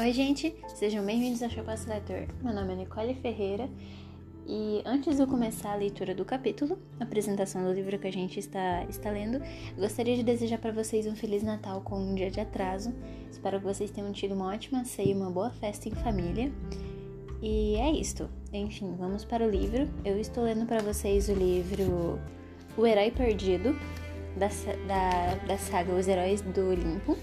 Oi, gente, sejam bem-vindos ao Chocolate Leitor. Meu nome é Nicole Ferreira e antes de eu começar a leitura do capítulo, a apresentação do livro que a gente está, está lendo, gostaria de desejar para vocês um Feliz Natal com um dia de atraso. Espero que vocês tenham tido uma ótima ceia uma boa festa em família. E é isto. Enfim, vamos para o livro. Eu estou lendo para vocês o livro O Herói Perdido, da, da, da saga Os Heróis do Olimpo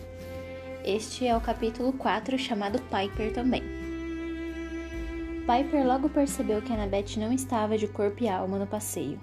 este é o capítulo 4, chamado Piper também. Piper logo percebeu que Annabeth não estava de corpo e alma no passeio.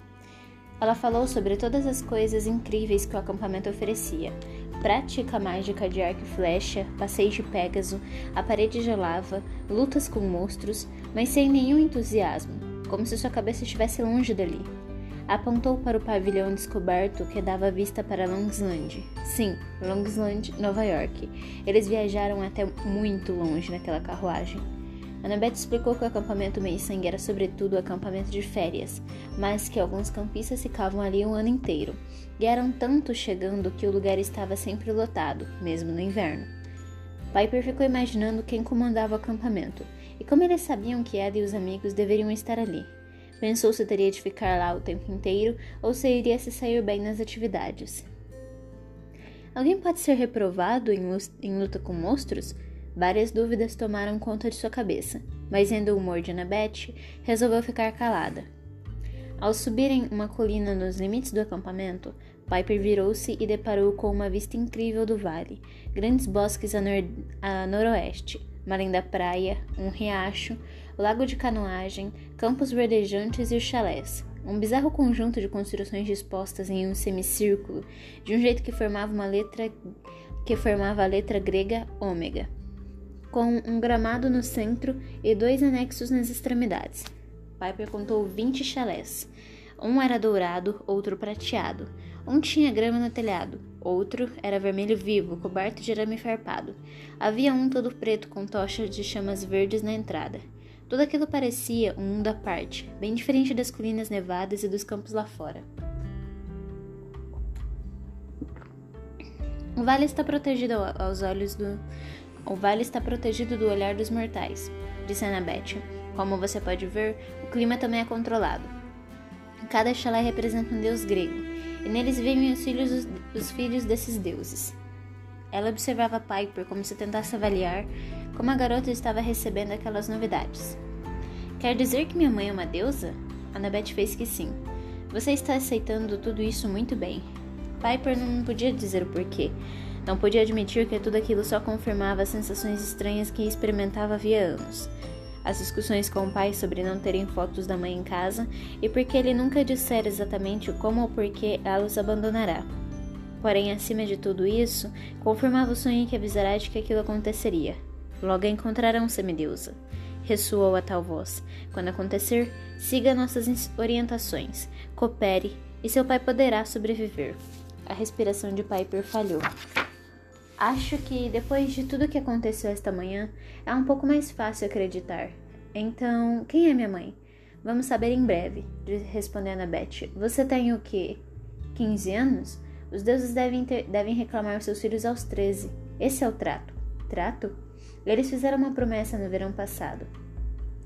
Ela falou sobre todas as coisas incríveis que o acampamento oferecia: prática mágica de arco e flecha, passeios de Pégaso, a parede de lava, lutas com monstros, mas sem nenhum entusiasmo, como se sua cabeça estivesse longe dali. Apontou para o pavilhão descoberto que dava vista para Longsland. Sim, Longsland, Nova York. Eles viajaram até muito longe naquela carruagem. Annabeth explicou que o acampamento Meio Sangue era sobretudo um acampamento de férias, mas que alguns campistas ficavam ali o ano inteiro, e eram tantos chegando que o lugar estava sempre lotado, mesmo no inverno. Piper ficou imaginando quem comandava o acampamento, e como eles sabiam que ela e os amigos deveriam estar ali. Pensou se teria de ficar lá o tempo inteiro ou se iria se sair bem nas atividades. Alguém pode ser reprovado em luta com monstros? Várias dúvidas tomaram conta de sua cabeça, mas vendo o humor de Annabeth, resolveu ficar calada. Ao subirem uma colina nos limites do acampamento, Piper virou-se e deparou com uma vista incrível do vale, grandes bosques a, nor a noroeste, uma linda praia, um riacho, lago de canoagem, campos verdejantes e os chalés. Um bizarro conjunto de construções dispostas em um semicírculo, de um jeito que formava uma letra que formava a letra grega ômega, com um gramado no centro e dois anexos nas extremidades. Piper contou 20 chalés. Um era dourado, outro prateado. Um tinha grama no telhado, outro era vermelho vivo, coberto de arame farpado. Havia um todo preto com tochas de chamas verdes na entrada. Tudo aquilo parecia um mundo à parte, bem diferente das colinas nevadas e dos campos lá fora. O vale está protegido aos olhos do o vale está protegido do olhar dos mortais, disse Annabeth. Como você pode ver, o clima também é controlado. Cada chalé representa um deus grego, e neles vivem os filhos, os filhos desses deuses. Ela observava Piper como se tentasse avaliar como a garota estava recebendo aquelas novidades. Quer dizer que minha mãe é uma deusa? Annabeth fez que sim. Você está aceitando tudo isso muito bem. Piper não podia dizer o porquê. Não podia admitir que tudo aquilo só confirmava as sensações estranhas que experimentava havia anos. As discussões com o pai sobre não terem fotos da mãe em casa e porque ele nunca dissera exatamente como ou porquê ela os abandonará. Porém, acima de tudo isso, confirmava o sonho que avisará de que aquilo aconteceria. Logo encontrarão semideusa. Ressoou a tal voz. Quando acontecer, siga nossas orientações, coopere e seu pai poderá sobreviver. A respiração de Piper falhou. Acho que depois de tudo que aconteceu esta manhã, é um pouco mais fácil acreditar. Então, quem é minha mãe? Vamos saber em breve, respondeu Annabeth. Você tem o quê? 15 anos? Os deuses devem, ter, devem reclamar seus filhos aos 13. Esse é o trato. Trato? Eles fizeram uma promessa no verão passado.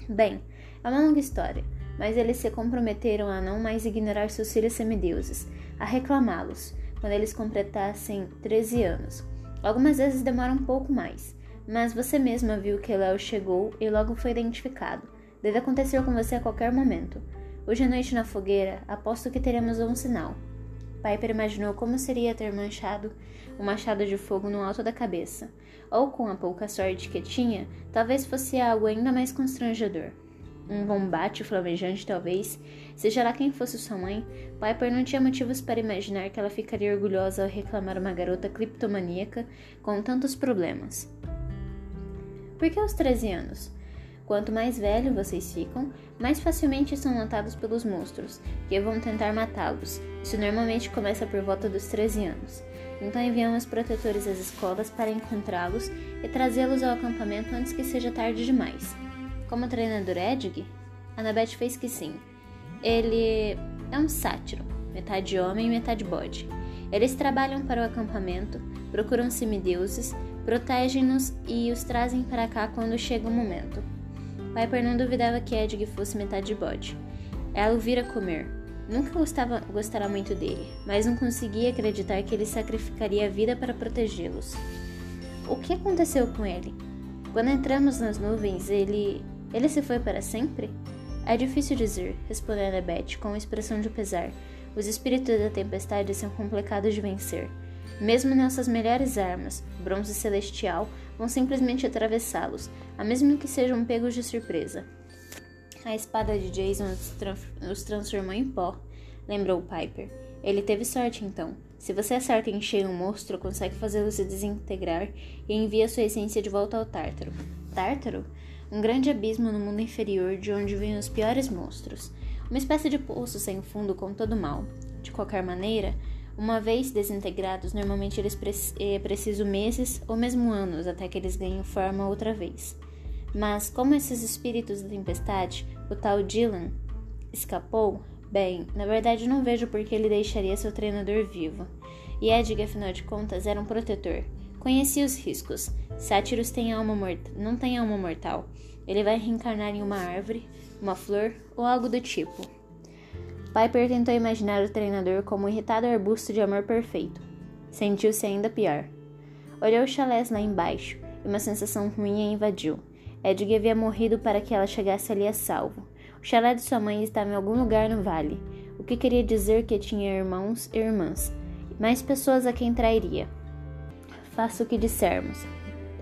Bem, é uma longa história, mas eles se comprometeram a não mais ignorar seus filhos semideuses, a reclamá-los, quando eles completassem 13 anos. Algumas vezes demora um pouco mais, mas você mesma viu que Léo chegou e logo foi identificado. Deve acontecer com você a qualquer momento. Hoje à noite na fogueira, aposto que teremos um sinal. Piper imaginou como seria ter manchado um machado de fogo no alto da cabeça, ou com a pouca sorte que tinha, talvez fosse algo ainda mais constrangedor. Um combate flamejante, talvez, seja lá quem fosse sua mãe, Piper não tinha motivos para imaginar que ela ficaria orgulhosa ao reclamar uma garota criptomaníaca com tantos problemas. Por que aos 13 anos? Quanto mais velho vocês ficam, mais facilmente são notados pelos monstros, que vão tentar matá-los. Isso normalmente começa por volta dos 13 anos. Então enviamos protetores às escolas para encontrá-los e trazê-los ao acampamento antes que seja tarde demais. Como treinador Edg, Annabeth fez que sim. Ele é um sátiro, metade homem e metade bode. Eles trabalham para o acampamento, procuram semideuses, protegem-nos e os trazem para cá quando chega o momento. Piper não duvidava que Edg fosse metade bode. Ela o vira comer. Nunca gostava, gostara muito dele, mas não conseguia acreditar que ele sacrificaria a vida para protegê-los. O que aconteceu com ele? Quando entramos nas nuvens, ele. Ele se foi para sempre? É difícil dizer, respondeu Annabeth com uma expressão de pesar. Os espíritos da tempestade são complicados de vencer. Mesmo nossas melhores armas, bronze celestial, vão simplesmente atravessá-los, a mesmo que sejam pegos de surpresa. A espada de Jason os transformou em pó, lembrou Piper. Ele teve sorte então. Se você acerta em cheio um monstro, consegue fazê-lo se desintegrar e envia sua essência de volta ao Tártaro. Tártaro? Um grande abismo no mundo inferior de onde vêm os piores monstros. Uma espécie de poço sem fundo com todo mal. De qualquer maneira, uma vez desintegrados, normalmente eles pre é preciso meses ou mesmo anos até que eles ganhem forma outra vez. Mas como esses espíritos da tempestade, o tal Dylan, escapou, bem, na verdade não vejo por que ele deixaria seu treinador vivo. E Edgar, afinal de contas, era um protetor. Conhecia os riscos. Sátiros tem alma não tem alma mortal. Ele vai reencarnar em uma árvore, uma flor ou algo do tipo. Piper tentou imaginar o treinador como um irritado arbusto de amor perfeito. Sentiu-se ainda pior. Olhou os chalés lá embaixo e uma sensação ruim a invadiu. Edgar havia morrido para que ela chegasse ali a salvo. O chalé de sua mãe estava em algum lugar no vale, o que queria dizer que tinha irmãos e irmãs, mais pessoas a quem trairia. Faça o que dissermos,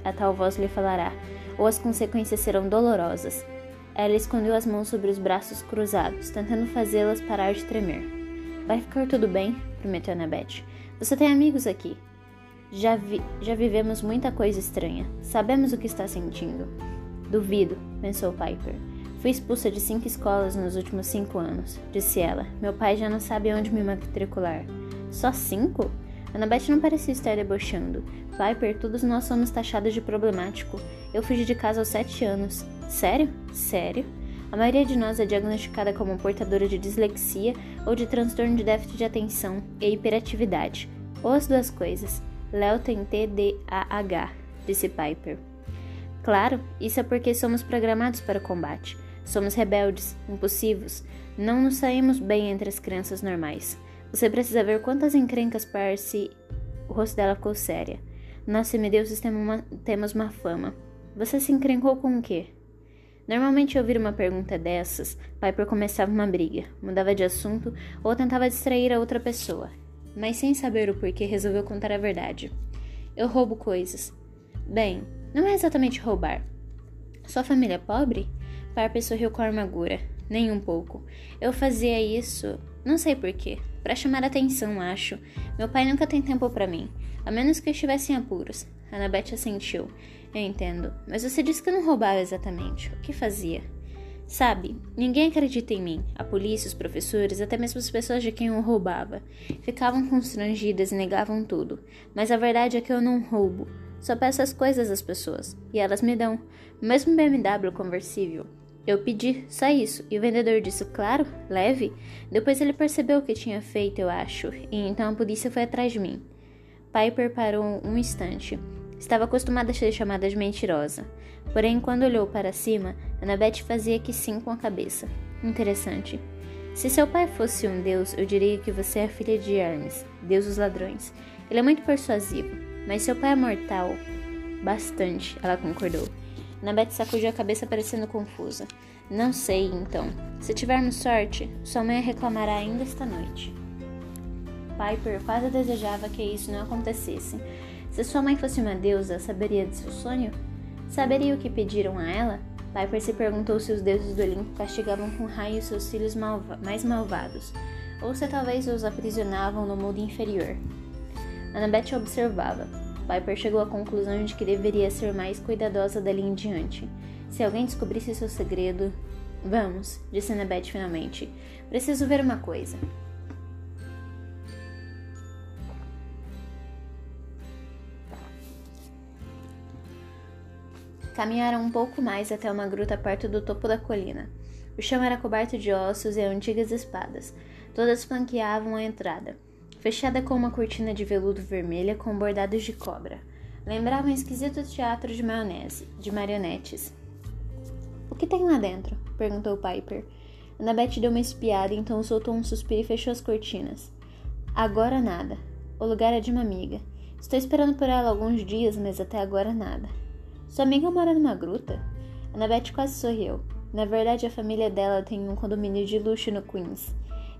a tal voz lhe falará, ou as consequências serão dolorosas. Ela escondeu as mãos sobre os braços cruzados, tentando fazê-las parar de tremer. Vai ficar tudo bem, prometeu Annabeth. Você tem amigos aqui. Já, vi, já vivemos muita coisa estranha. Sabemos o que está sentindo. Duvido, pensou Piper. Fui expulsa de cinco escolas nos últimos cinco anos, disse ela. Meu pai já não sabe onde me matricular. Só cinco? Annabeth não parecia estar debochando. Piper, todos nós somos taxados de problemático. Eu fugi de casa aos sete anos. Sério? Sério? A maioria de nós é diagnosticada como portadora de dislexia ou de transtorno de déficit de atenção e hiperatividade. Ou as duas coisas. Léo tem TDAH, disse Piper. Claro, isso é porque somos programados para o combate. Somos rebeldes, impulsivos, não nos saímos bem entre as crianças normais. Você precisa ver quantas encrencas parse. O rosto dela ficou séria. Nós semideuses temos uma, temos uma fama. Você se encrencou com o quê? Normalmente, ouvir uma pergunta dessas, Piper começava uma briga, mudava de assunto ou tentava distrair a outra pessoa. Mas sem saber o porquê, resolveu contar a verdade. Eu roubo coisas. Bem, não é exatamente roubar. Sua família é pobre? Piper sorriu com amargura. Nem um pouco. Eu fazia isso, não sei porquê, para chamar atenção, acho. Meu pai nunca tem tempo para mim, a menos que eu estivesse em apuros. Annabeth assentiu. Eu entendo, mas você disse que não roubava exatamente. O que fazia? Sabe, ninguém acredita em mim. A polícia, os professores, até mesmo as pessoas de quem eu roubava. Ficavam constrangidas e negavam tudo. Mas a verdade é que eu não roubo. Só peço as coisas às pessoas. E elas me dão. Mesmo BMW conversível. Eu pedi, só isso, e o vendedor disse, claro, leve. Depois ele percebeu o que tinha feito, eu acho, e então a polícia foi atrás de mim. Piper parou um instante. Estava acostumada a ser chamada de mentirosa. Porém, quando olhou para cima, Annabeth fazia que sim com a cabeça. Interessante. Se seu pai fosse um deus, eu diria que você é filha de Hermes, deus dos ladrões. Ele é muito persuasivo, mas seu pai é mortal. Bastante, ela concordou. Annabeth sacudiu a cabeça parecendo confusa. Não sei, então. Se tivermos sorte, sua mãe reclamará ainda esta noite. Piper quase desejava que isso não acontecesse. Se sua mãe fosse uma deusa, saberia de seu sonho? Saberia o que pediram a ela? Piper se perguntou se os deuses do Olimpo castigavam com raio seus filhos malva mais malvados, ou se talvez os aprisionavam no mundo inferior. Annabeth observava. Piper chegou à conclusão de que deveria ser mais cuidadosa dali em diante. Se alguém descobrisse seu segredo. Vamos, disse Annabeth finalmente. Preciso ver uma coisa. Caminharam um pouco mais até uma gruta perto do topo da colina. O chão era coberto de ossos e antigas espadas. Todas flanqueavam a entrada. Fechada com uma cortina de veludo vermelha com bordados de cobra. Lembrava um esquisito teatro de maionese, de marionetes. O que tem lá dentro? perguntou Piper. Annabeth deu uma espiada, então soltou um suspiro e fechou as cortinas. Agora nada. O lugar é de uma amiga. Estou esperando por ela alguns dias, mas até agora nada. Sua amiga mora numa gruta? Annabeth quase sorriu. Na verdade, a família dela tem um condomínio de luxo no Queens.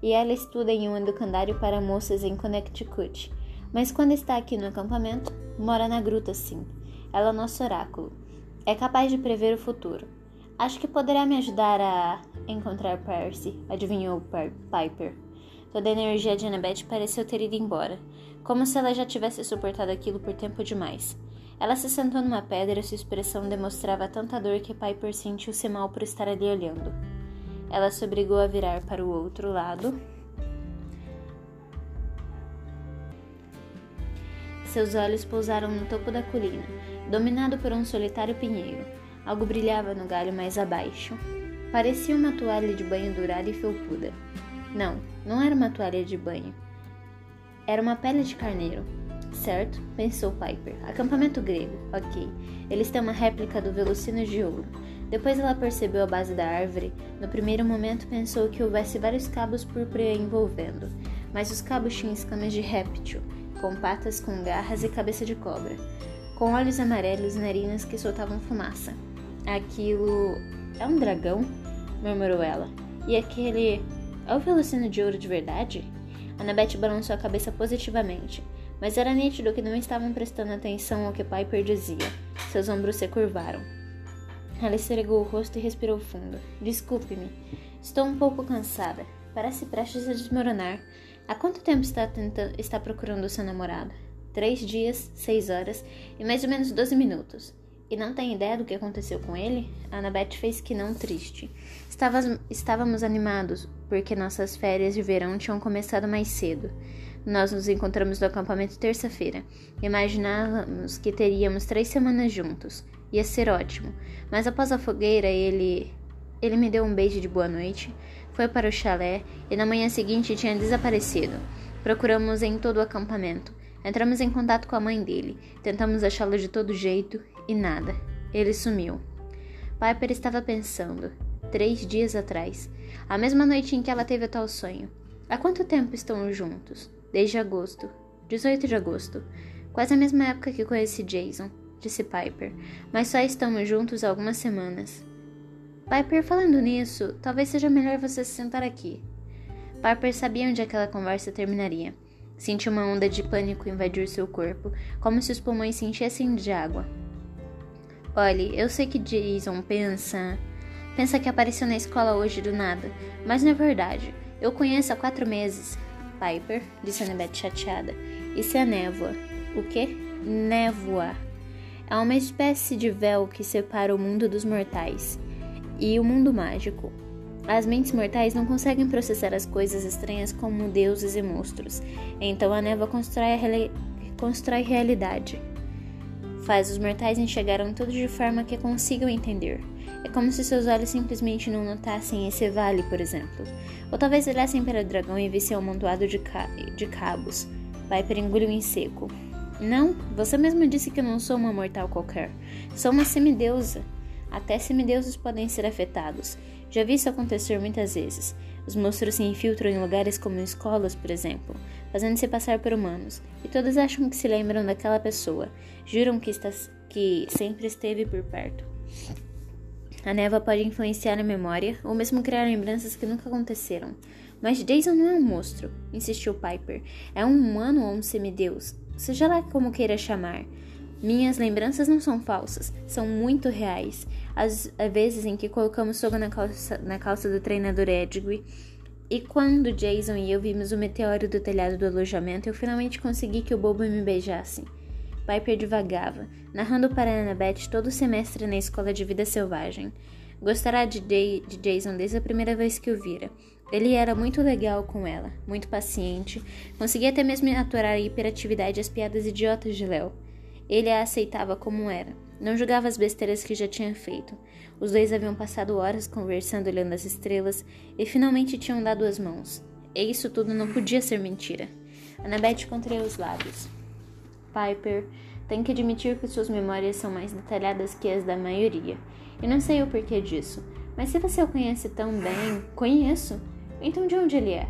E ela estuda em um educandário para moças em Connecticut. Mas quando está aqui no acampamento, mora na gruta sim. Ela é nosso oráculo. É capaz de prever o futuro. Acho que poderá me ajudar a encontrar Percy, adivinhou Piper. Toda a energia de Annabeth pareceu ter ido embora, como se ela já tivesse suportado aquilo por tempo demais. Ela se sentou numa pedra e sua expressão demonstrava tanta dor que Piper sentiu-se mal por estar ali olhando. Ela se obrigou a virar para o outro lado. Seus olhos pousaram no topo da colina, dominado por um solitário pinheiro. Algo brilhava no galho mais abaixo. Parecia uma toalha de banho dourada e felpuda. Não, não era uma toalha de banho. Era uma pele de carneiro. Certo, pensou Piper. Acampamento grego, ok. Eles têm uma réplica do Velocino de ouro. Depois ela percebeu a base da árvore. No primeiro momento pensou que houvesse vários cabos púrpura envolvendo, mas os cabos tinham escamas de réptil, com patas com garras e cabeça de cobra, com olhos amarelos e narinas que soltavam fumaça. Aquilo é um dragão? murmurou ela. E aquele é o Velocino de ouro de verdade? Annabeth balançou a cabeça positivamente, mas era nítido que não estavam prestando atenção ao que Piper dizia. Seus ombros se curvaram. Ela esfregou o rosto e respirou fundo. Desculpe-me. Estou um pouco cansada. Parece prestes a desmoronar. Há quanto tempo está, tentando, está procurando o seu namorado? Três dias, seis horas e mais ou menos doze minutos. E não tem ideia do que aconteceu com ele? Annabeth fez que não triste. Estávamos, estávamos animados, porque nossas férias de verão tinham começado mais cedo. Nós nos encontramos no acampamento terça-feira. Imaginávamos que teríamos três semanas juntos. Ia ser ótimo. Mas após a fogueira, ele. Ele me deu um beijo de boa noite, foi para o chalé e na manhã seguinte tinha desaparecido. Procuramos em todo o acampamento. Entramos em contato com a mãe dele. Tentamos achá-lo de todo jeito e nada. Ele sumiu. Piper estava pensando. Três dias atrás. A mesma noite em que ela teve o tal sonho. Há quanto tempo estão juntos? Desde agosto. 18 de agosto. Quase a mesma época que conheci Jason, disse Piper. Mas só estamos juntos há algumas semanas. Piper, falando nisso, talvez seja melhor você se sentar aqui. Piper sabia onde aquela conversa terminaria. Sentiu uma onda de pânico invadir seu corpo, como se os pulmões se enchessem de água. Olhe, eu sei que Jason pensa. Pensa que apareceu na escola hoje do nada, mas não é verdade. Eu conheço há quatro meses. Piper, disse Annabeth chateada. Isso é névoa. O quê? Névoa. É uma espécie de véu que separa o mundo dos mortais e o mundo mágico. As mentes mortais não conseguem processar as coisas estranhas como deuses e monstros, então a névoa constrói, a reali constrói realidade faz os mortais enxergaram tudo de forma que consigam entender. É como se seus olhos simplesmente não notassem esse vale, por exemplo. Ou talvez olhassem para o dragão e vissem um amontoado de, ca de cabos. Piper engoliu em seco. Não, você mesmo disse que eu não sou uma mortal qualquer. Sou uma semideusa. Até semideuses podem ser afetados. Já vi isso acontecer muitas vezes. Os monstros se infiltram em lugares como escolas, por exemplo, fazendo-se passar por humanos, e todos acham que se lembram daquela pessoa, juram que, está, que sempre esteve por perto. A névoa pode influenciar a memória ou mesmo criar lembranças que nunca aconteceram. Mas Jason não é um monstro, insistiu Piper. É um humano ou um semideus, seja lá como queira chamar. Minhas lembranças não são falsas, são muito reais. As vezes em que colocamos fogo na calça, na calça do treinador Edwin e quando Jason e eu vimos o meteoro do telhado do alojamento, eu finalmente consegui que o bobo me beijasse. Piper divagava, narrando para Annabeth todo o semestre na escola de vida selvagem. Gostará de, de Jason desde a primeira vez que o vira. Ele era muito legal com ela, muito paciente, conseguia até mesmo aturar a hiperatividade e as piadas idiotas de Léo. Ele a aceitava como era, não julgava as besteiras que já tinha feito. Os dois haviam passado horas conversando olhando as estrelas e finalmente tinham dado as mãos. E isso tudo não podia ser mentira. Annabeth contraiu os lábios. Piper, tem que admitir que suas memórias são mais detalhadas que as da maioria. E não sei o porquê disso. Mas se você o conhece tão bem, conheço. Então de onde ele é?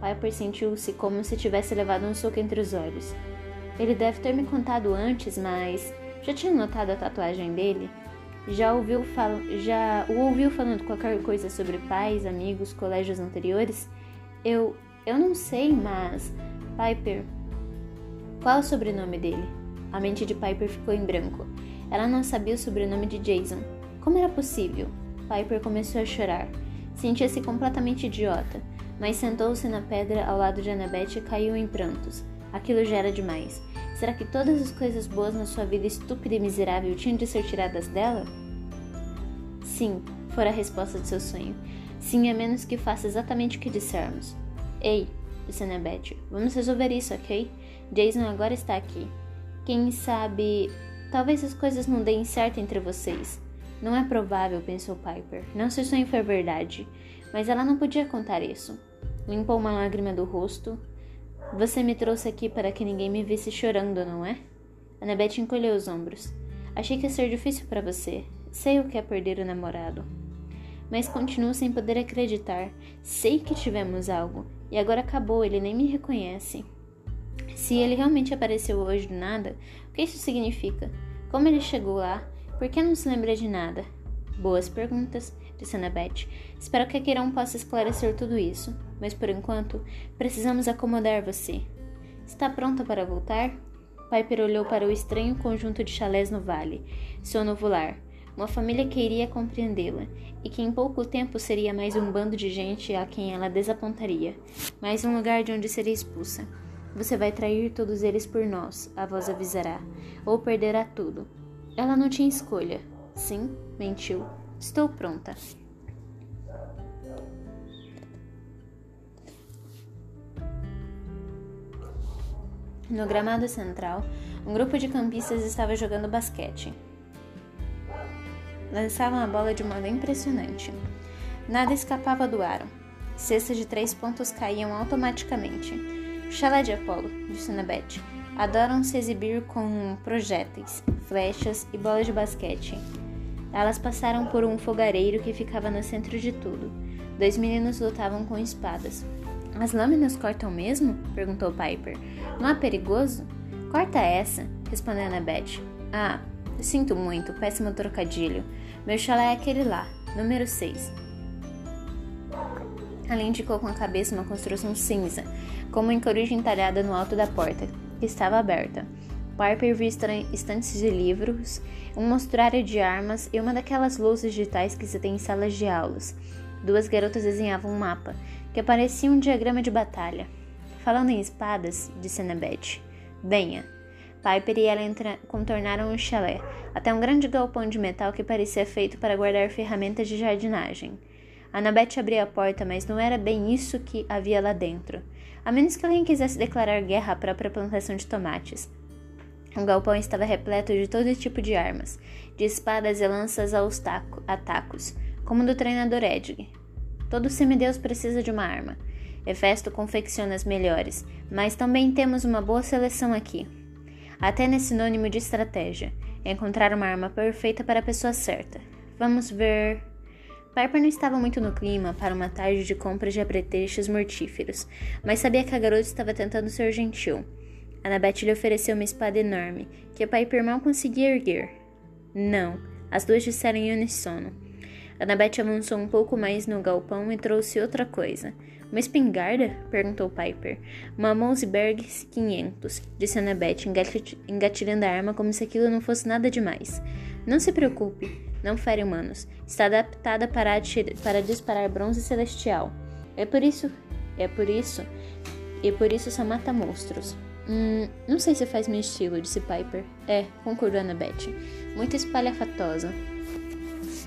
Piper sentiu-se como se tivesse levado um soco entre os olhos. Ele deve ter me contado antes, mas já tinha notado a tatuagem dele? Já ouviu fal... já o ouviu falando qualquer coisa sobre pais, amigos, colégios anteriores? Eu eu não sei, mas Piper. Qual é o sobrenome dele? A mente de Piper ficou em branco. Ela não sabia o sobrenome de Jason. Como era possível? Piper começou a chorar. Sentia-se completamente idiota, mas sentou-se na pedra ao lado de Annabeth e caiu em prantos. Aquilo já era demais. Será que todas as coisas boas na sua vida estúpida e miserável tinham de ser tiradas dela? Sim, fora a resposta de seu sonho. Sim, a menos que faça exatamente o que dissermos. Ei, disse Annabeth, vamos resolver isso, ok? Jason agora está aqui. Quem sabe. Talvez as coisas não deem certo entre vocês. Não é provável, pensou Piper. Não se o sonho for verdade. Mas ela não podia contar isso. Limpou uma lágrima do rosto, você me trouxe aqui para que ninguém me visse chorando, não é? Annabeth encolheu os ombros. Achei que ia ser difícil para você. Sei o que é perder o namorado. Mas continuo sem poder acreditar. Sei que tivemos algo. E agora acabou, ele nem me reconhece. Se ele realmente apareceu hoje do nada, o que isso significa? Como ele chegou lá? Por que não se lembra de nada? Boas perguntas, disse Annabeth. Espero que Aquirão possa esclarecer tudo isso mas por enquanto precisamos acomodar você. Está pronta para voltar? Piper olhou para o estranho conjunto de chalés no vale, seu novo lar, uma família que iria compreendê-la e que em pouco tempo seria mais um bando de gente a quem ela desapontaria, mais um lugar de onde seria expulsa. Você vai trair todos eles por nós, a voz avisará, ou perderá tudo. Ela não tinha escolha. Sim, mentiu. Estou pronta. No gramado central, um grupo de campistas estava jogando basquete. Lançavam a bola de modo impressionante. Nada escapava do aro. Cestas de três pontos caíam automaticamente. Chalé de Apolo, disse Annabeth. Adoram se exibir com projéteis, flechas e bolas de basquete. Elas passaram por um fogareiro que ficava no centro de tudo. Dois meninos lutavam com espadas. As lâminas cortam mesmo? perguntou Piper. Não é perigoso? Corta essa, respondeu Annabeth. Ah, sinto muito, péssimo trocadilho. Meu chalé é aquele lá, número 6. Ela indicou com a cabeça uma construção cinza, com uma encoruja entalhada no alto da porta, que estava aberta. Piper viu estantes de livros, um mostruário de armas e uma daquelas louças digitais que se tem em salas de aulas. Duas garotas desenhavam um mapa, que parecia um diagrama de batalha. Falando em espadas, disse Annabeth, venha. Piper e ela entra, contornaram o chalé, até um grande galpão de metal que parecia feito para guardar ferramentas de jardinagem. Annabeth abriu a porta, mas não era bem isso que havia lá dentro, a menos que alguém quisesse declarar guerra à própria plantação de tomates. O galpão estava repleto de todo tipo de armas, de espadas e lanças aos taco, a tacos, como do treinador Edg. Todo semideus precisa de uma arma. Hefesto confecciona as melhores, mas também temos uma boa seleção aqui. Até nesse sinônimo de estratégia. Encontrar uma arma perfeita para a pessoa certa. Vamos ver. Piper não estava muito no clima para uma tarde de compras de apetrechos mortíferos, mas sabia que a garota estava tentando ser gentil. Annabeth lhe ofereceu uma espada enorme, que Piper mal conseguia erguer. Não, as duas disseram em uníssono. Annabeth avançou um pouco mais no galpão e trouxe outra coisa. Uma espingarda? perguntou Piper. Uma Moseberg 500, disse Annabeth, engatilhando a arma como se aquilo não fosse nada demais. Não se preocupe, não fere humanos. Está adaptada para, para disparar bronze celestial. É por isso. É por isso. E por isso só mata monstros. Hum, não sei se faz meu estilo, disse Piper. É, concordou Annabeth. Muito espalhafatosa.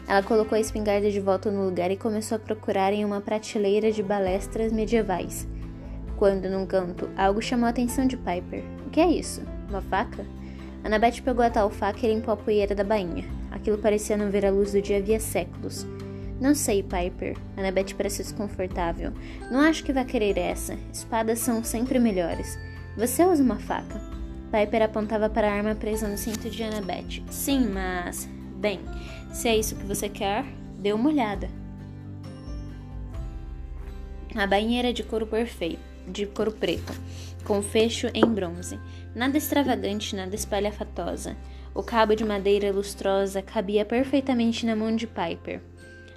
Ela colocou a espingarda de volta no lugar e começou a procurar em uma prateleira de balestras medievais. Quando, num canto, algo chamou a atenção de Piper. O que é isso? Uma faca? Annabeth pegou a tal faca e limpou a poeira da bainha. Aquilo parecia não ver a luz do dia havia séculos. Não sei, Piper. Annabeth pareceu desconfortável. Não acho que vá querer essa. Espadas são sempre melhores. Você usa uma faca. Piper apontava para a arma presa no cinto de Annabeth. Sim, mas. Bem, se é isso que você quer, dê uma olhada. A bainha de couro perfeito, de couro preto, com fecho em bronze. Nada extravagante, nada espalhafatosa. O cabo de madeira lustrosa cabia perfeitamente na mão de Piper.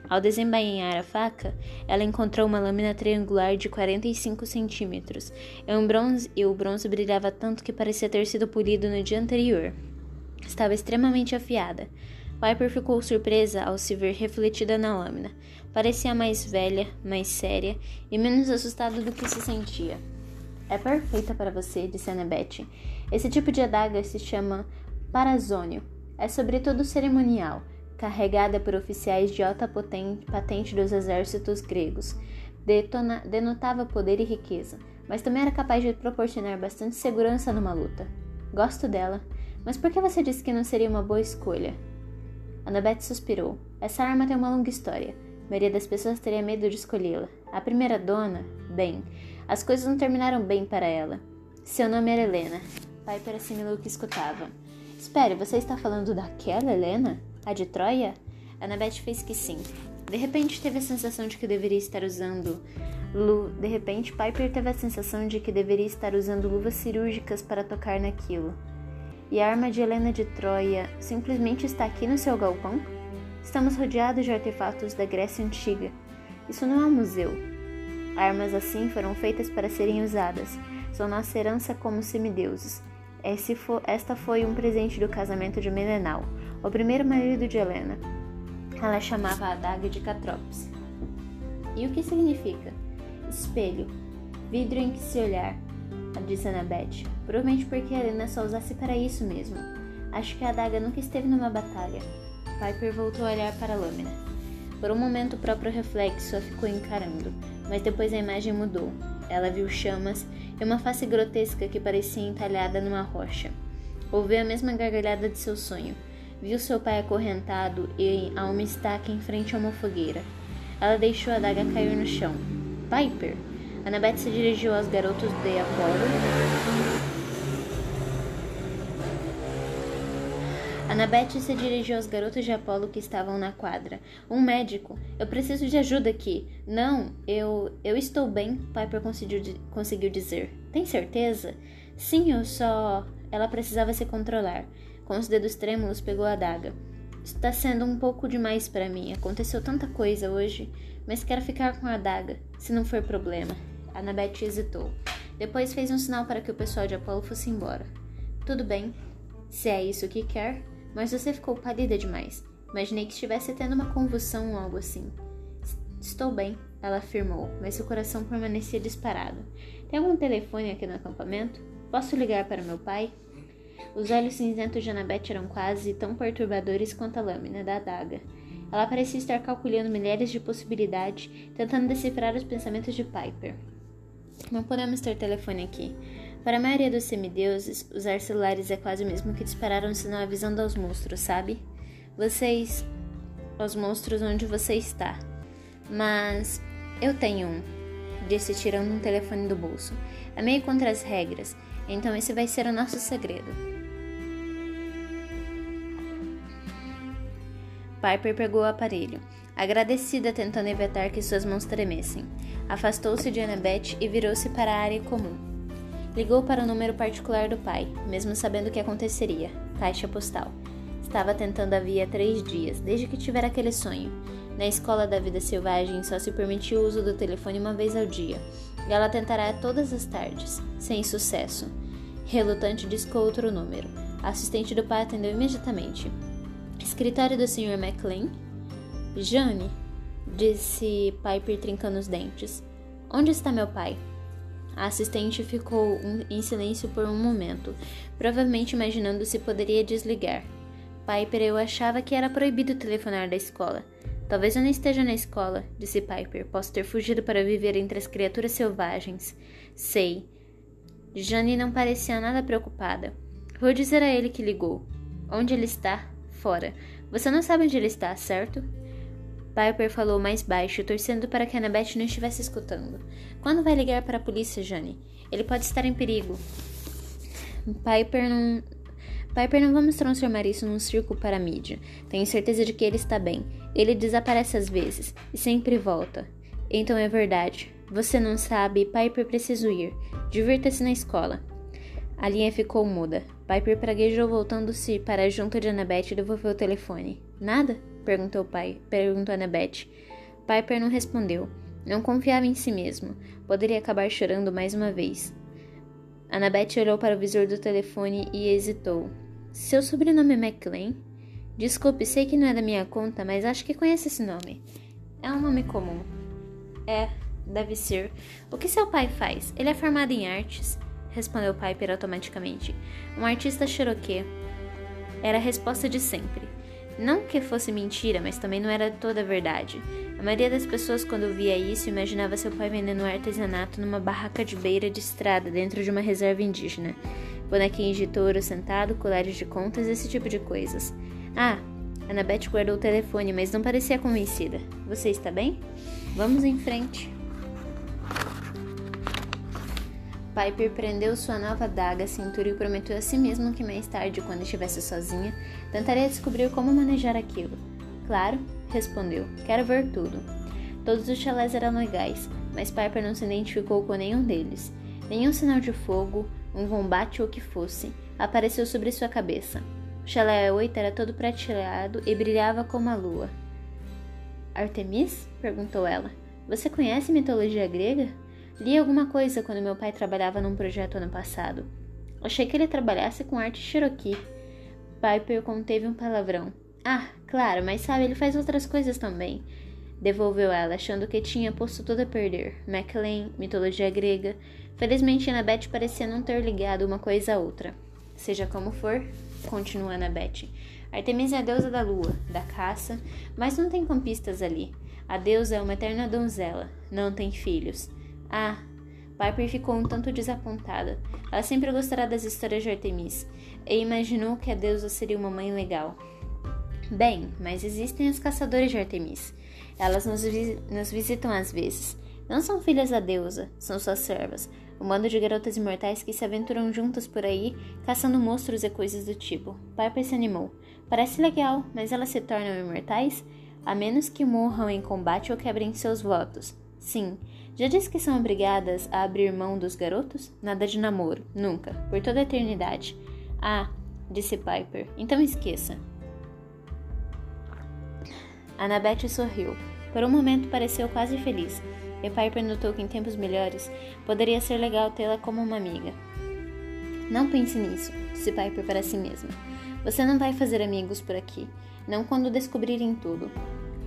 Ao desembainhar a faca, ela encontrou uma lâmina triangular de 45 centímetros e, um bronze, e o bronze brilhava tanto que parecia ter sido polido no dia anterior. Estava extremamente afiada. Piper ficou surpresa ao se ver refletida na lâmina. Parecia mais velha, mais séria e menos assustada do que se sentia. É perfeita para você, disse Annabeth. Esse tipo de adaga se chama parazônio. É sobretudo cerimonial carregada por oficiais de alta patente dos exércitos gregos, detona, denotava poder e riqueza, mas também era capaz de proporcionar bastante segurança numa luta. Gosto dela, mas por que você disse que não seria uma boa escolha? Annabeth suspirou. Essa arma tem uma longa história. A maioria das pessoas teria medo de escolhê-la. A primeira dona, bem, as coisas não terminaram bem para ela. Seu nome era Helena. Piper assimilou que escutava. Espere, você está falando daquela Helena? A de Troia? Annabeth fez que sim. De repente teve a sensação de que deveria estar usando Lu. De repente, Piper teve a sensação de que deveria estar usando luvas cirúrgicas para tocar naquilo. E a arma de Helena de Troia simplesmente está aqui no seu galpão? Estamos rodeados de artefatos da Grécia Antiga. Isso não é um museu. Armas assim foram feitas para serem usadas. São nossa herança como semideuses. Esta foi um presente do casamento de Melenal, o primeiro marido de Helena. Ela chamava a adaga de Catrópolis. E o que significa? Espelho, vidro em que se olhar, disse Annabeth. Provavelmente porque Helena só usasse para isso mesmo. Acho que a adaga nunca esteve numa batalha. Piper voltou a olhar para a lâmina. Por um momento o próprio reflexo a ficou encarando, mas depois a imagem mudou. Ela viu chamas e uma face grotesca que parecia entalhada numa rocha. Ouviu a mesma gargalhada de seu sonho, Viu seu pai acorrentado e a uma estaca em frente a uma fogueira. Ela deixou a daga cair no chão. Piper! Annabeth se dirigiu aos garotos de Apolo. Annabeth se dirigiu aos garotos de Apolo que estavam na quadra. Um médico. Eu preciso de ajuda aqui. Não, eu. Eu estou bem, Piper conseguiu, conseguiu dizer. Tem certeza? Sim, eu só. Ela precisava se controlar. Com os dedos trêmulos, pegou a adaga. Está sendo um pouco demais para mim. Aconteceu tanta coisa hoje, mas quero ficar com a adaga, se não for problema. Annabeth hesitou. Depois fez um sinal para que o pessoal de Apolo fosse embora. Tudo bem, se é isso que quer, mas você ficou pálida demais. Imaginei que estivesse tendo uma convulsão ou algo assim. Estou bem, ela afirmou, mas seu coração permanecia disparado. Tem algum telefone aqui no acampamento? Posso ligar para meu pai? Os olhos cinzentos de Annabeth eram quase tão perturbadores quanto a lâmina da adaga. Ela parecia estar calculando milhares de possibilidades, tentando decifrar os pensamentos de Piper. Não podemos ter telefone aqui. Para a maioria dos semideuses, usar celulares é quase o mesmo que disparar um sinal avisando aos monstros, sabe? Vocês. aos monstros onde você está. Mas. eu tenho um, disse tirando um telefone do bolso. É meio contra as regras, então esse vai ser o nosso segredo. Piper pegou o aparelho, agradecida tentando evitar que suas mãos tremessem. Afastou-se de Annabeth e virou-se para a área comum. Ligou para o número particular do pai, mesmo sabendo o que aconteceria. Caixa postal. Estava tentando havia três dias, desde que tivera aquele sonho. Na escola da vida selvagem só se permitia o uso do telefone uma vez ao dia, e ela tentará todas as tardes, sem sucesso. Relutante discou outro número. A assistente do pai atendeu imediatamente. Escritório do Sr. McLean? Jane, disse Piper trincando os dentes. Onde está meu pai? A assistente ficou em silêncio por um momento, provavelmente imaginando se poderia desligar. Piper, eu achava que era proibido telefonar da escola. Talvez eu não esteja na escola, disse Piper. Posso ter fugido para viver entre as criaturas selvagens. Sei. Jane não parecia nada preocupada. Vou dizer a ele que ligou. Onde ele está? Fora. Você não sabe onde ele está, certo? Piper falou mais baixo, torcendo para que Annabeth não estivesse escutando. Quando vai ligar para a polícia, Jane? Ele pode estar em perigo. Piper não. Piper, não vamos transformar isso num circo para a mídia. Tenho certeza de que ele está bem. Ele desaparece às vezes e sempre volta. Então é verdade. Você não sabe, Piper preciso ir. Divirta-se na escola. A linha ficou muda. Piper praguejou voltando-se para junto de Annabeth e devolveu o telefone. Nada? Perguntou pai. Perguntou Annabeth. Piper não respondeu. Não confiava em si mesmo. Poderia acabar chorando mais uma vez. Annabeth olhou para o visor do telefone e hesitou. Seu sobrenome é McLean? Desculpe, sei que não é da minha conta, mas acho que conhece esse nome. É um nome comum. É, deve ser. O que seu pai faz? Ele é formado em artes, respondeu Piper automaticamente. Um artista cherokee. Era a resposta de sempre. Não que fosse mentira, mas também não era toda a verdade. A maioria das pessoas, quando via isso, imaginava seu pai vendendo artesanato numa barraca de beira de estrada dentro de uma reserva indígena bonequinhos de touro sentado, colares de contas, esse tipo de coisas. Ah, Annabeth guardou o telefone, mas não parecia convencida. Você está bem? Vamos em frente. Piper prendeu sua nova adaga à cintura e prometeu a si mesmo que mais tarde, quando estivesse sozinha, tentaria descobrir como manejar aquilo. Claro, respondeu. Quero ver tudo. Todos os chalés eram legais, mas Piper não se identificou com nenhum deles. Nenhum sinal de fogo, um combate ou o que fosse, apareceu sobre sua cabeça. O chalé 8 era todo prateado e brilhava como a lua. Artemis? perguntou ela. Você conhece mitologia grega? Li alguma coisa quando meu pai trabalhava num projeto ano passado. Achei que ele trabalhasse com arte cherokee. Piper conteve um palavrão. Ah, claro, mas sabe, ele faz outras coisas também. Devolveu ela, achando que tinha posto tudo a perder. MacLean, mitologia grega. Felizmente, Annabeth parecia não ter ligado uma coisa à outra. Seja como for, continua Annabeth. Artemis é a deusa da lua, da caça, mas não tem campistas ali. A deusa é uma eterna donzela, não tem filhos. Ah, Piper ficou um tanto desapontada. Ela sempre gostará das histórias de Artemis e imaginou que a deusa seria uma mãe legal. Bem, mas existem as caçadoras de Artemis. Elas nos, vi nos visitam às vezes. Não são filhas da deusa, são suas servas. Um bando de garotas imortais que se aventuram juntas por aí, caçando monstros e coisas do tipo. Piper se animou. Parece legal, mas elas se tornam imortais? A menos que morram em combate ou quebrem seus votos. Sim. Já disse que são obrigadas a abrir mão dos garotos? Nada de namoro. Nunca. Por toda a eternidade. Ah, disse Piper. Então esqueça. Annabeth sorriu. Por um momento pareceu quase feliz, e Piper notou que em tempos melhores poderia ser legal tê-la como uma amiga. Não pense nisso, disse Piper para si mesma. Você não vai fazer amigos por aqui, não quando descobrirem tudo.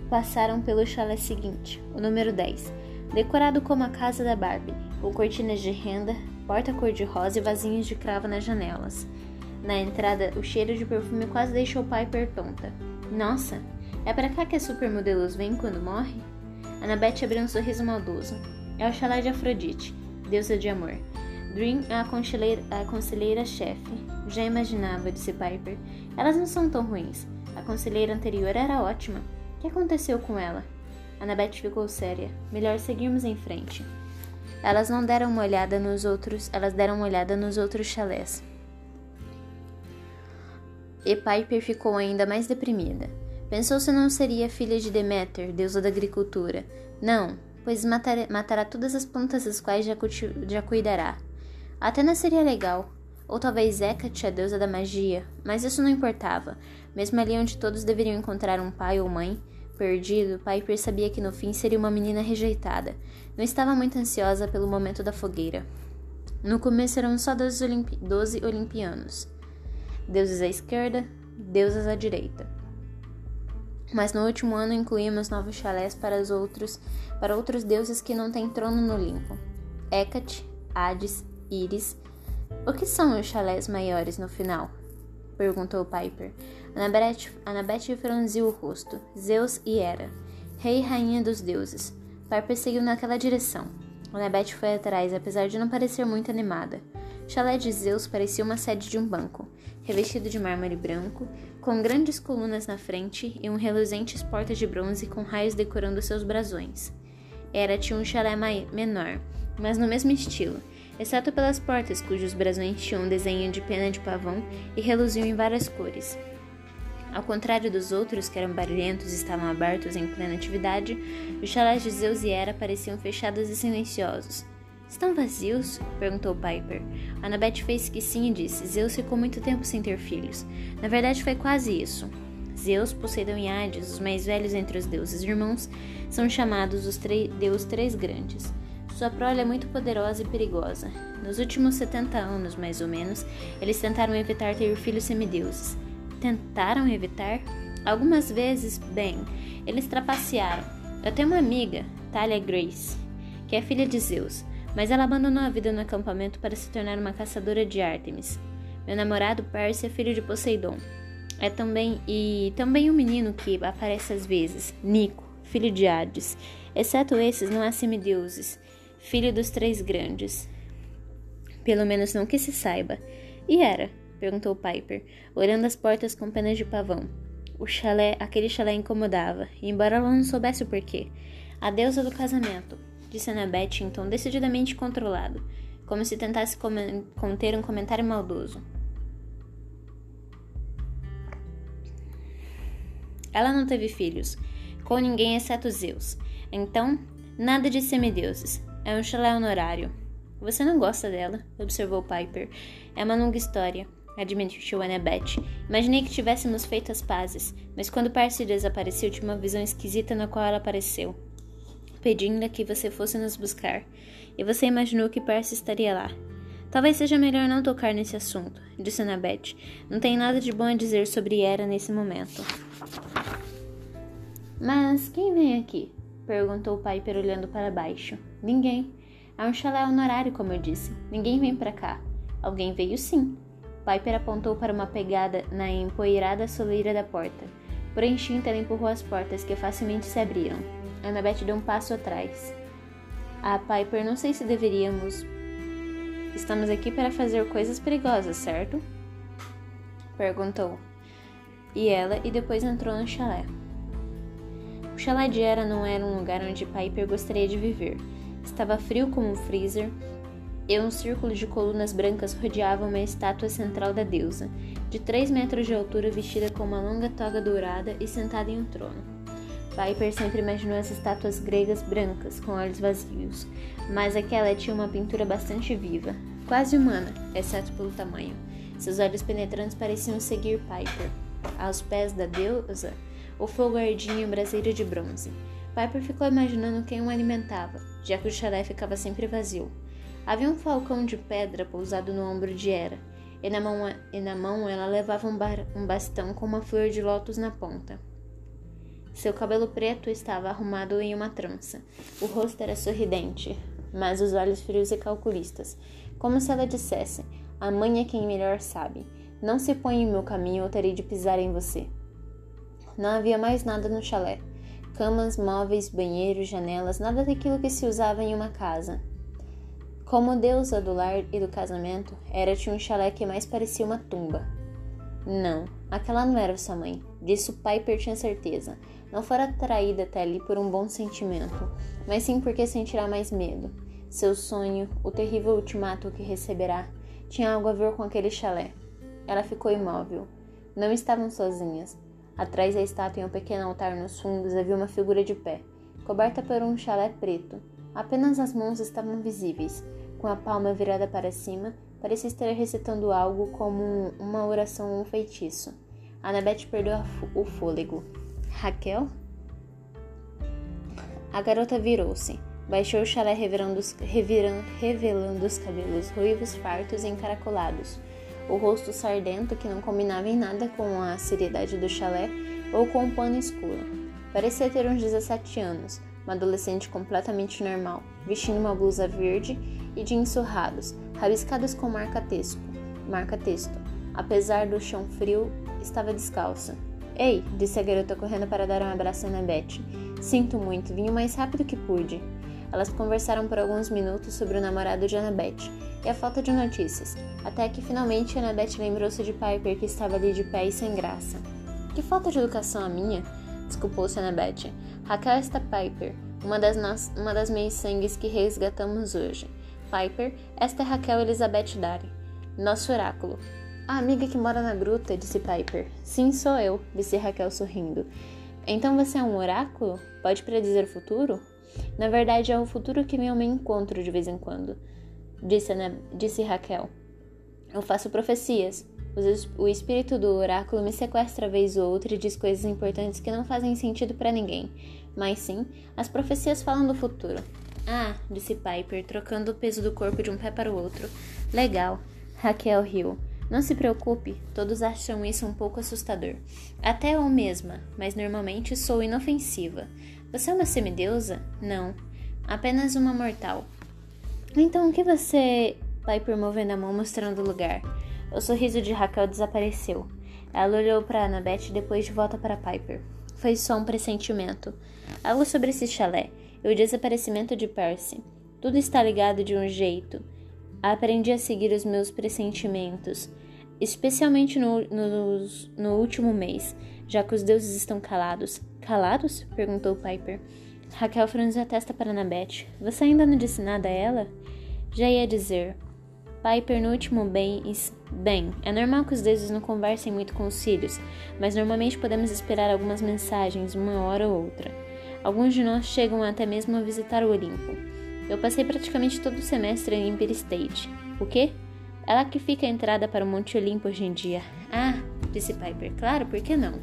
Passaram pelo chalé seguinte, o número 10, decorado como a casa da Barbie, com cortinas de renda, porta cor-de-rosa e vasinhos de cravo nas janelas. Na entrada, o cheiro de perfume quase deixou Piper tonta. Nossa, é para cá que as supermodelos vêm quando morre? Annabeth abriu um sorriso maldoso. É o chalé de Afrodite, deusa de amor. Dream é a conselheira-chefe. Já imaginava, disse Piper. Elas não são tão ruins. A conselheira anterior era ótima. O que aconteceu com ela? Annabeth ficou séria. Melhor seguirmos em frente. Elas não deram uma olhada nos outros, elas deram uma olhada nos outros chalés. E Piper ficou ainda mais deprimida. Pensou se não seria filha de Deméter, deusa da agricultura. Não, pois matará, matará todas as plantas das quais já, já cuidará. Atena seria legal, ou talvez Hecate, a deusa da magia, mas isso não importava. Mesmo ali onde todos deveriam encontrar um pai ou mãe, perdido, Piper sabia que no fim seria uma menina rejeitada. Não estava muito ansiosa pelo momento da fogueira. No começo eram só doze, olimpi doze olimpianos. Deuses à esquerda, deusas à direita mas no último ano incluímos novos chalés para os outros, para outros deuses que não têm trono no limpo. Hecate, Hades, Íris. O que são os chalés maiores no final? perguntou Piper. Annabeth, Annabeth franziu o rosto. Zeus e Hera, rei e rainha dos deuses. Piper seguiu naquela direção. Annabeth foi atrás, apesar de não parecer muito animada. O chalé de Zeus parecia uma sede de um banco, revestido de mármore branco, com grandes colunas na frente e um reluzentes portas de bronze com raios decorando seus brasões. Era tinha um chalé menor, mas no mesmo estilo, exceto pelas portas cujos brasões tinham um desenho de pena de pavão e reluziam em várias cores. Ao contrário dos outros, que eram barulhentos e estavam abertos em plena atividade, os chalés de Zeus e Hera pareciam fechados e silenciosos. Estão vazios? perguntou Piper. Annabeth fez que sim e disse: Zeus ficou muito tempo sem ter filhos. Na verdade, foi quase isso. Zeus, Poseidon e Hades, os mais velhos entre os deuses irmãos, são chamados os Deus Três Grandes. Sua prole é muito poderosa e perigosa. Nos últimos 70 anos, mais ou menos, eles tentaram evitar ter filhos semideuses tentaram evitar? Algumas vezes, bem, eles trapacearam. Eu tenho uma amiga, Talia Grace, que é filha de Zeus, mas ela abandonou a vida no acampamento para se tornar uma caçadora de Ártemis. Meu namorado Percy é filho de Poseidon. É também e também um menino que aparece às vezes, Nico, filho de Hades. Exceto esses, não há semideuses, filho dos três grandes. Pelo menos não que se saiba. E era, perguntou Piper, olhando as portas com penas de pavão. O chalé, aquele chalé incomodava, embora ela não soubesse o porquê. A deusa do casamento, disse Annabeth em tom decididamente controlado, como se tentasse conter um comentário maldoso. Ela não teve filhos, com ninguém exceto Zeus. Então, nada de semideuses. É um chalé honorário. Você não gosta dela, observou Piper. É uma longa história admitiu Annabeth. Imaginei que tivéssemos feito as pazes, mas quando Percy desapareceu, tive uma visão esquisita na qual ela apareceu, pedindo que você fosse nos buscar. E você imaginou que Percy estaria lá. Talvez seja melhor não tocar nesse assunto, disse Annabeth. Não tem nada de bom a dizer sobre Hera nesse momento. Mas quem vem aqui? perguntou o Piper olhando para baixo. Ninguém. Há um chalé honorário, como eu disse. Ninguém vem para cá. Alguém veio sim, Piper apontou para uma pegada na empoeirada soleira da porta. Por instinto, ela empurrou as portas, que facilmente se abriram. Annabeth deu um passo atrás. Ah, Piper, não sei se deveríamos. Estamos aqui para fazer coisas perigosas, certo? Perguntou. E ela, e depois entrou no chalé. O chalé de Era não era um lugar onde Piper gostaria de viver. Estava frio como um freezer, e um círculo de colunas brancas rodeava uma estátua central da deusa, de três metros de altura, vestida com uma longa toga dourada e sentada em um trono. Piper sempre imaginou as estátuas gregas brancas, com olhos vazios, mas aquela tinha uma pintura bastante viva, quase humana, exceto pelo tamanho. Seus olhos penetrantes pareciam seguir Piper. Aos pés da deusa, o fogo ardia em um braseiro de bronze. Piper ficou imaginando quem o alimentava, já que o chalé ficava sempre vazio. Havia um falcão de pedra pousado no ombro de Hera, e na mão, e na mão ela levava um, bar, um bastão com uma flor de lótus na ponta. Seu cabelo preto estava arrumado em uma trança. O rosto era sorridente, mas os olhos frios e calculistas, como se ela dissesse: A mãe é quem melhor sabe. Não se põe em meu caminho ou terei de pisar em você. Não havia mais nada no chalé. Camas, móveis, banheiros, janelas, nada daquilo que se usava em uma casa. Como deusa do lar e do casamento, Hera tinha um chalé que mais parecia uma tumba. Não, aquela não era sua mãe. Disso Piper tinha certeza. Não fora atraída até ali por um bom sentimento, mas sim porque sentirá mais medo. Seu sonho, o terrível ultimato que receberá, tinha algo a ver com aquele chalé. Ela ficou imóvel. Não estavam sozinhas. Atrás da estátua, em um pequeno altar nos fundos, havia uma figura de pé, coberta por um chalé preto. Apenas as mãos estavam visíveis, com a palma virada para cima, parecia estar recitando algo como uma oração ou um feitiço. Annabeth perdeu o fôlego. Raquel? A garota virou-se, baixou o chalé revelando os, revirando, revelando os cabelos ruivos, fartos e encaracolados, o rosto sardento que não combinava em nada com a seriedade do chalé ou com o pano escuro. Parecia ter uns 17 anos, uma adolescente completamente normal, vestindo uma blusa verde e de ensurrados, rabiscados com marca-texto. Marca-texto. Apesar do chão frio, estava descalça. Ei, disse a garota correndo para dar um abraço a Annabeth. Sinto muito, vim o mais rápido que pude. Elas conversaram por alguns minutos sobre o namorado de Annabeth e a falta de notícias, até que finalmente Annabeth lembrou-se de Piper que estava ali de pé e sem graça. Que falta de educação a minha? Desculpou-se Annabeth. Raquel está Piper, uma das, nas, uma das meias sangues que resgatamos hoje. Piper, esta é Raquel Elizabeth Dari, nosso oráculo. A amiga que mora na gruta, disse Piper. Sim, sou eu, disse Raquel sorrindo. Então você é um oráculo? Pode predizer o futuro? Na verdade, é o futuro que ao meu encontro de vez em quando, disse, né? disse Raquel. Eu faço profecias. O espírito do oráculo me sequestra vez ou outra e diz coisas importantes que não fazem sentido para ninguém. Mas sim, as profecias falam do futuro. Ah, disse Piper, trocando o peso do corpo de um pé para o outro. Legal. Raquel riu. Não se preocupe, todos acham isso um pouco assustador. Até eu mesma, mas normalmente sou inofensiva. Você é uma semideusa? Não, apenas uma mortal. Então o que você. Piper movendo a mão mostrando o lugar. O sorriso de Raquel desapareceu. Ela olhou para Annabeth e depois de volta para Piper. Foi só um pressentimento. Algo sobre esse chalé e o desaparecimento de Percy. Tudo está ligado de um jeito. Aprendi a seguir os meus pressentimentos, especialmente no, no, no último mês, já que os deuses estão calados. Calados? perguntou Piper. Raquel franziu a testa para Annabeth. Você ainda não disse nada a ela? Já ia dizer. Piper, no último bem, bem, é normal que os deuses não conversem muito com os filhos, mas normalmente podemos esperar algumas mensagens uma hora ou outra. Alguns de nós chegam até mesmo a visitar o Olimpo. Eu passei praticamente todo o semestre em Empire State. O quê? Ela que fica a entrada para o Monte Olimpo hoje em dia. Ah, disse Piper. Claro, por que não?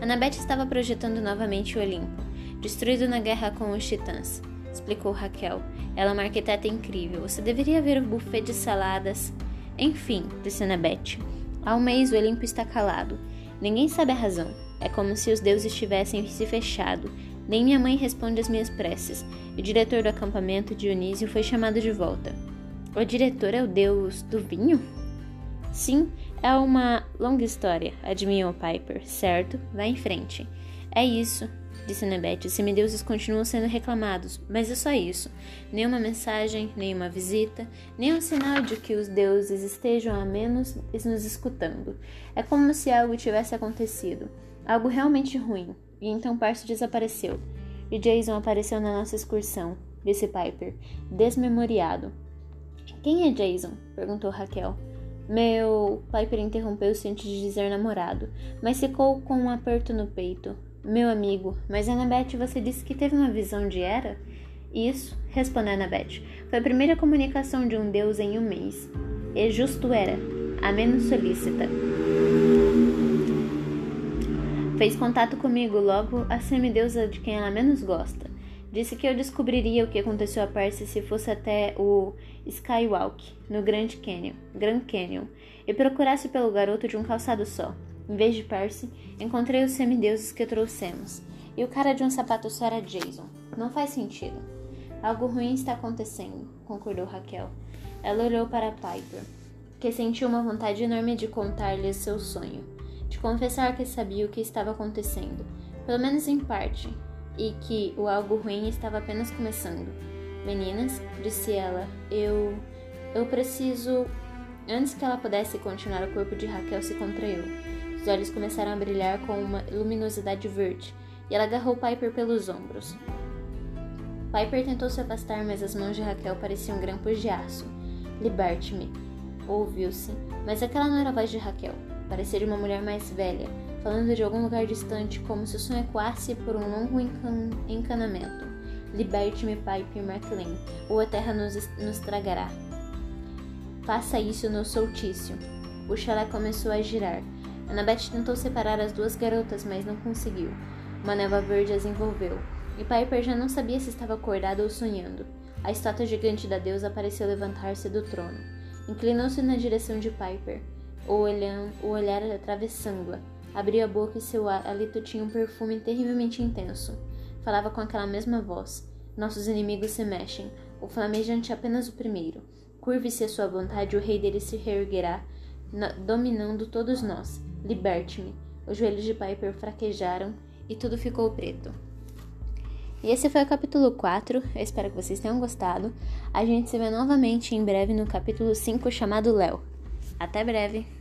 Annabeth estava projetando novamente o Olimpo, destruído na guerra com os titãs, explicou Raquel. Ela é uma arquiteta incrível. Você deveria ver o buffet de saladas. Enfim, disse Annabeth. Há um mês o Olimpo está calado. Ninguém sabe a razão. É como se os deuses tivessem se fechado nem minha mãe responde às minhas preces. O diretor do acampamento, Dionísio, foi chamado de volta. O diretor é o deus do vinho? Sim, é uma longa história, adivinhou Piper. Certo, vá em frente. É isso, disse Annabeth. Os semideuses continuam sendo reclamados, mas é só isso. Nenhuma mensagem, nenhuma visita, nenhum sinal de que os deuses estejam a menos nos escutando. É como se algo tivesse acontecido. Algo realmente ruim, e então Percy desapareceu. E Jason apareceu na nossa excursão, disse Piper, desmemoriado. Quem é Jason? perguntou Raquel. Meu. Piper interrompeu-se antes de dizer namorado, mas ficou com um aperto no peito. Meu amigo, mas Annabeth, você disse que teve uma visão de Era? Isso, respondeu Annabeth. Foi a primeira comunicação de um deus em um mês. E justo era, a menos solícita. Fez contato comigo logo a semideusa de quem ela menos gosta. Disse que eu descobriria o que aconteceu a Percy se fosse até o Skywalk, no Grand Canyon, Grand Canyon, e procurasse pelo garoto de um calçado só. Em vez de Percy, encontrei os semideuses que trouxemos. E o cara de um sapato só era Jason. Não faz sentido. Algo ruim está acontecendo, concordou Raquel. Ela olhou para Piper, que sentiu uma vontade enorme de contar-lhe seu sonho de confessar que sabia o que estava acontecendo, pelo menos em parte, e que o algo ruim estava apenas começando. Meninas, disse ela, eu. Eu preciso. Antes que ela pudesse continuar, o corpo de Raquel se contraiu. Os olhos começaram a brilhar com uma luminosidade verde, e ela agarrou Piper pelos ombros. Piper tentou se afastar, mas as mãos de Raquel pareciam grampos de aço. Liberte-me, ouviu-se, mas aquela não era a voz de Raquel. Parecia de uma mulher mais velha, falando de algum lugar distante, como se o som ecoasse por um longo encan encanamento. Liberte-me, Piper McLean, ou a terra nos, nos tragará. Faça isso no soltício. O chalé começou a girar. Annabeth tentou separar as duas garotas, mas não conseguiu. Uma neva verde as envolveu, e Piper já não sabia se estava acordada ou sonhando. A estátua gigante da deusa pareceu levantar-se do trono. Inclinou-se na direção de Piper o, olhando, o olhar atravessando-a. Abriu a boca e seu hálito tinha um perfume terrivelmente intenso. Falava com aquela mesma voz. Nossos inimigos se mexem. O flamejante é apenas o primeiro. Curve-se a sua vontade, o rei dele se reerguerá, dominando todos nós. Liberte-me. Os joelhos de Piper fraquejaram e tudo ficou preto. E esse foi o capítulo 4. Eu espero que vocês tenham gostado. A gente se vê novamente em breve no capítulo 5 chamado Léo. Até breve!